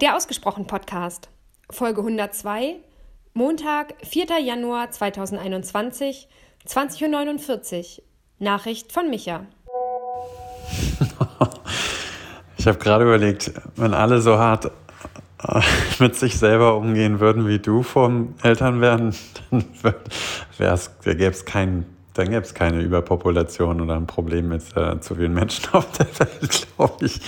Der Ausgesprochen Podcast, Folge 102, Montag, 4. Januar 2021, 20.49 Uhr. Nachricht von Micha. Ich habe gerade überlegt, wenn alle so hart äh, mit sich selber umgehen würden wie du vom Elternwerden, dann gäbe es keinen dann gäbe es keine Überpopulation oder ein Problem mit äh, zu vielen Menschen auf der Welt, glaube ich.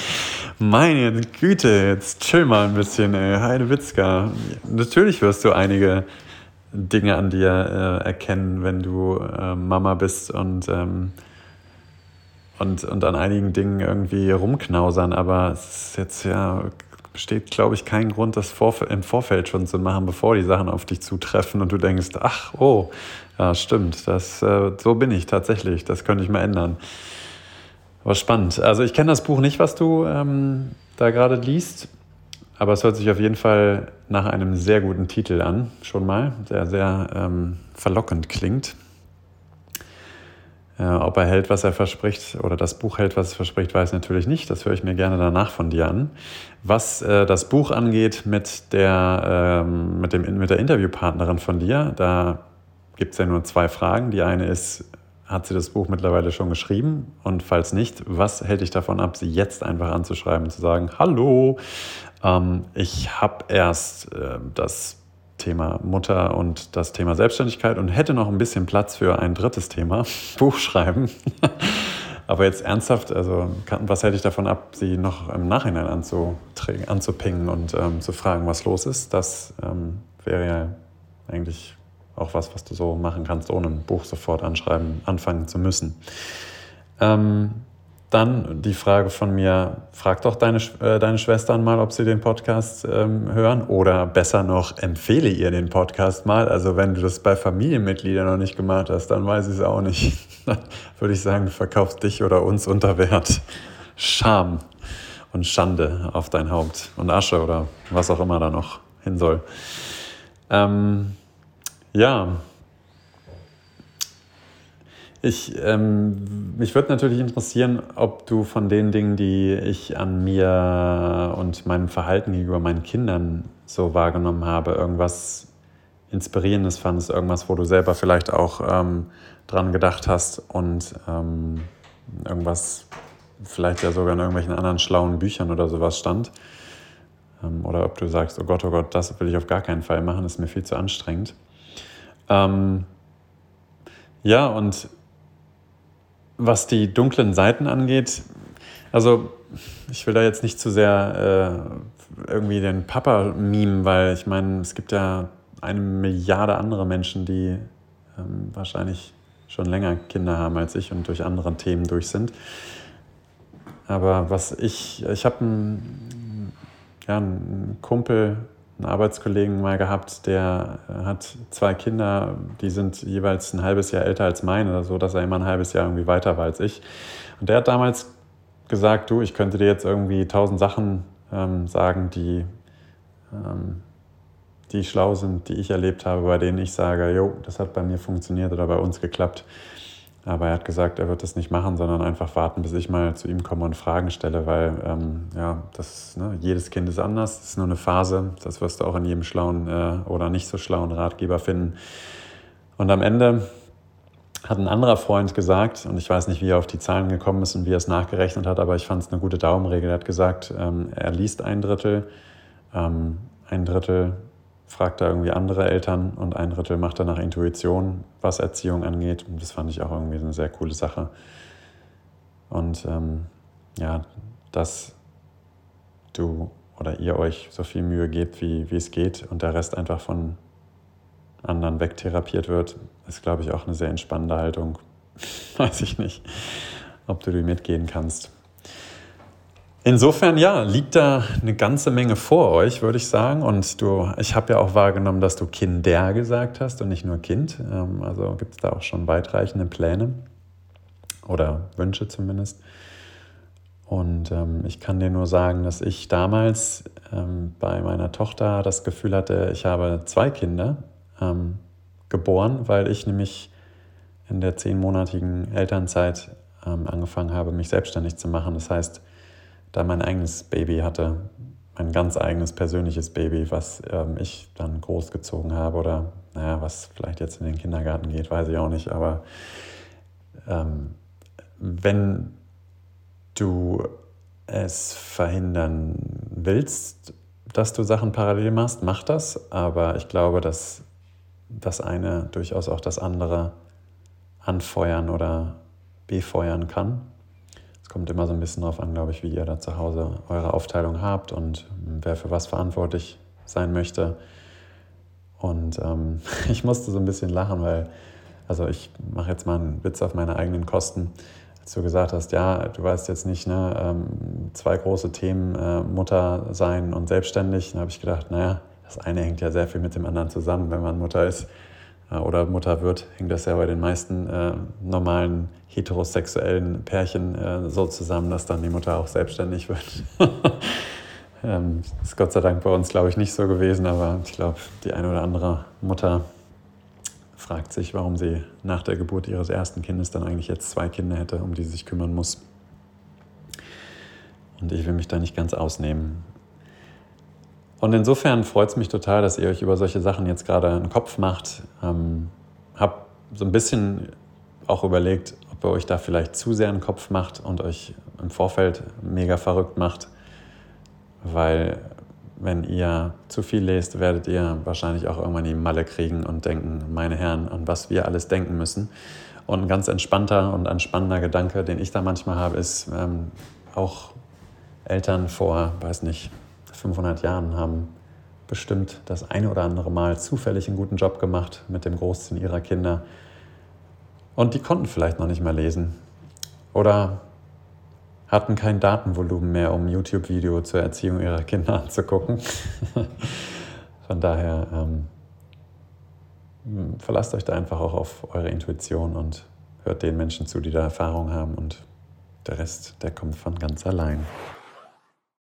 Meine Güte, jetzt chill mal ein bisschen, ey. Heidewitzka. Natürlich wirst du einige Dinge an dir äh, erkennen, wenn du äh, Mama bist und, ähm, und, und an einigen Dingen irgendwie rumknausern, aber es ist jetzt ja besteht, glaube ich, kein Grund, das im Vorfeld schon zu machen, bevor die Sachen auf dich zutreffen und du denkst, ach, oh, ja, stimmt, das, äh, so bin ich tatsächlich, das könnte ich mal ändern. Aber spannend. Also ich kenne das Buch nicht, was du ähm, da gerade liest, aber es hört sich auf jeden Fall nach einem sehr guten Titel an, schon mal, der sehr ähm, verlockend klingt. Äh, ob er hält, was er verspricht, oder das Buch hält, was es verspricht, weiß ich natürlich nicht. Das höre ich mir gerne danach von dir an. Was äh, das Buch angeht mit der, ähm, mit, dem, mit der Interviewpartnerin von dir, da gibt es ja nur zwei Fragen. Die eine ist, hat sie das Buch mittlerweile schon geschrieben? Und falls nicht, was hält dich davon ab, sie jetzt einfach anzuschreiben und zu sagen, hallo, ähm, ich habe erst äh, das Thema Mutter und das Thema Selbstständigkeit und hätte noch ein bisschen Platz für ein drittes Thema, Buchschreiben. Aber jetzt ernsthaft, also was hätte ich davon ab, sie noch im Nachhinein anzupingen und ähm, zu fragen, was los ist? Das ähm, wäre ja eigentlich auch was, was du so machen kannst, ohne ein Buch sofort anschreiben, anfangen zu müssen. Ähm, dann die Frage von mir, frag doch deine, äh, deine Schwestern mal, ob sie den Podcast ähm, hören oder besser noch, empfehle ihr den Podcast mal. Also wenn du das bei Familienmitgliedern noch nicht gemacht hast, dann weiß ich es auch nicht. Würde ich sagen, du verkaufst dich oder uns unter Wert. Scham und Schande auf dein Haupt und Asche oder was auch immer da noch hin soll. Ähm, ja, ich, ähm, mich würde natürlich interessieren, ob du von den Dingen, die ich an mir und meinem Verhalten gegenüber meinen Kindern so wahrgenommen habe, irgendwas Inspirierendes fandest, irgendwas, wo du selber vielleicht auch ähm, dran gedacht hast und ähm, irgendwas vielleicht ja sogar in irgendwelchen anderen schlauen Büchern oder sowas stand. Ähm, oder ob du sagst, oh Gott, oh Gott, das will ich auf gar keinen Fall machen, das ist mir viel zu anstrengend. Ähm, ja, und was die dunklen Seiten angeht, also ich will da jetzt nicht zu sehr äh, irgendwie den Papa mimen, weil ich meine, es gibt ja eine Milliarde andere Menschen, die ähm, wahrscheinlich schon länger Kinder haben als ich und durch andere Themen durch sind. Aber was ich, ich habe einen, ja, einen Kumpel, einen Arbeitskollegen mal gehabt, der äh, hat zwei Kinder, die sind jeweils ein halbes Jahr älter als meine, so dass er immer ein halbes Jahr irgendwie weiter war als ich. Und der hat damals gesagt, du, ich könnte dir jetzt irgendwie tausend Sachen ähm, sagen, die, ähm, die schlau sind, die ich erlebt habe, bei denen ich sage, jo, das hat bei mir funktioniert oder bei uns geklappt. Aber er hat gesagt, er wird das nicht machen, sondern einfach warten, bis ich mal zu ihm komme und Fragen stelle, weil ähm, ja, das, ne, jedes Kind ist anders, das ist nur eine Phase, das wirst du auch in jedem schlauen äh, oder nicht so schlauen Ratgeber finden. Und am Ende hat ein anderer Freund gesagt, und ich weiß nicht, wie er auf die Zahlen gekommen ist und wie er es nachgerechnet hat, aber ich fand es eine gute Daumenregel. Er hat gesagt, ähm, er liest ein Drittel, ähm, ein Drittel fragt er irgendwie andere Eltern und ein Drittel macht er nach Intuition, was Erziehung angeht. Und das fand ich auch irgendwie eine sehr coole Sache. Und ähm, ja, dass du oder ihr euch so viel Mühe gebt, wie, wie es geht und der Rest einfach von anderen wegtherapiert wird, ist, glaube ich, auch eine sehr entspannende Haltung. Weiß ich nicht, ob du die mitgehen kannst. Insofern ja, liegt da eine ganze Menge vor euch, würde ich sagen. Und du, ich habe ja auch wahrgenommen, dass du Kinder gesagt hast und nicht nur Kind. Ähm, also gibt es da auch schon weitreichende Pläne oder Wünsche zumindest. Und ähm, ich kann dir nur sagen, dass ich damals ähm, bei meiner Tochter das Gefühl hatte, ich habe zwei Kinder ähm, geboren, weil ich nämlich in der zehnmonatigen Elternzeit ähm, angefangen habe, mich selbstständig zu machen. Das heißt, da mein eigenes Baby hatte, mein ganz eigenes persönliches Baby, was ähm, ich dann großgezogen habe oder naja, was vielleicht jetzt in den Kindergarten geht, weiß ich auch nicht. Aber ähm, wenn du es verhindern willst, dass du Sachen parallel machst, mach das. Aber ich glaube, dass das eine durchaus auch das andere anfeuern oder befeuern kann. Kommt immer so ein bisschen darauf an, glaube ich, wie ihr da zu Hause eure Aufteilung habt und wer für was verantwortlich sein möchte. Und ähm, ich musste so ein bisschen lachen, weil, also ich mache jetzt mal einen Witz auf meine eigenen Kosten. Als du gesagt hast, ja, du weißt jetzt nicht, ne, ähm, zwei große Themen, äh, Mutter sein und selbstständig, dann habe ich gedacht, naja, das eine hängt ja sehr viel mit dem anderen zusammen. Wenn man Mutter ist oder Mutter wird, hängt das ja bei den meisten äh, normalen heterosexuellen Pärchen äh, so zusammen, dass dann die Mutter auch selbstständig wird. ähm, ist Gott sei Dank bei uns, glaube ich, nicht so gewesen, aber ich glaube, die eine oder andere Mutter fragt sich, warum sie nach der Geburt ihres ersten Kindes dann eigentlich jetzt zwei Kinder hätte, um die sie sich kümmern muss. Und ich will mich da nicht ganz ausnehmen. Und insofern freut es mich total, dass ihr euch über solche Sachen jetzt gerade einen Kopf macht. Ähm, hab so ein bisschen auch überlegt, ob ihr euch da vielleicht zu sehr einen Kopf macht und euch im Vorfeld mega verrückt macht, weil wenn ihr zu viel lest, werdet ihr wahrscheinlich auch irgendwann die Malle kriegen und denken, meine Herren, an was wir alles denken müssen. Und ein ganz entspannter und entspannender Gedanke, den ich da manchmal habe, ist, ähm, auch Eltern vor, weiß nicht, 500 Jahren haben bestimmt das eine oder andere Mal zufällig einen guten Job gemacht mit dem Großziehen ihrer Kinder. Und die konnten vielleicht noch nicht mal lesen. Oder hatten kein Datenvolumen mehr, um YouTube-Video zur Erziehung ihrer Kinder anzugucken. Von daher ähm, verlasst euch da einfach auch auf eure Intuition und hört den Menschen zu, die da Erfahrung haben und der Rest, der kommt von ganz allein.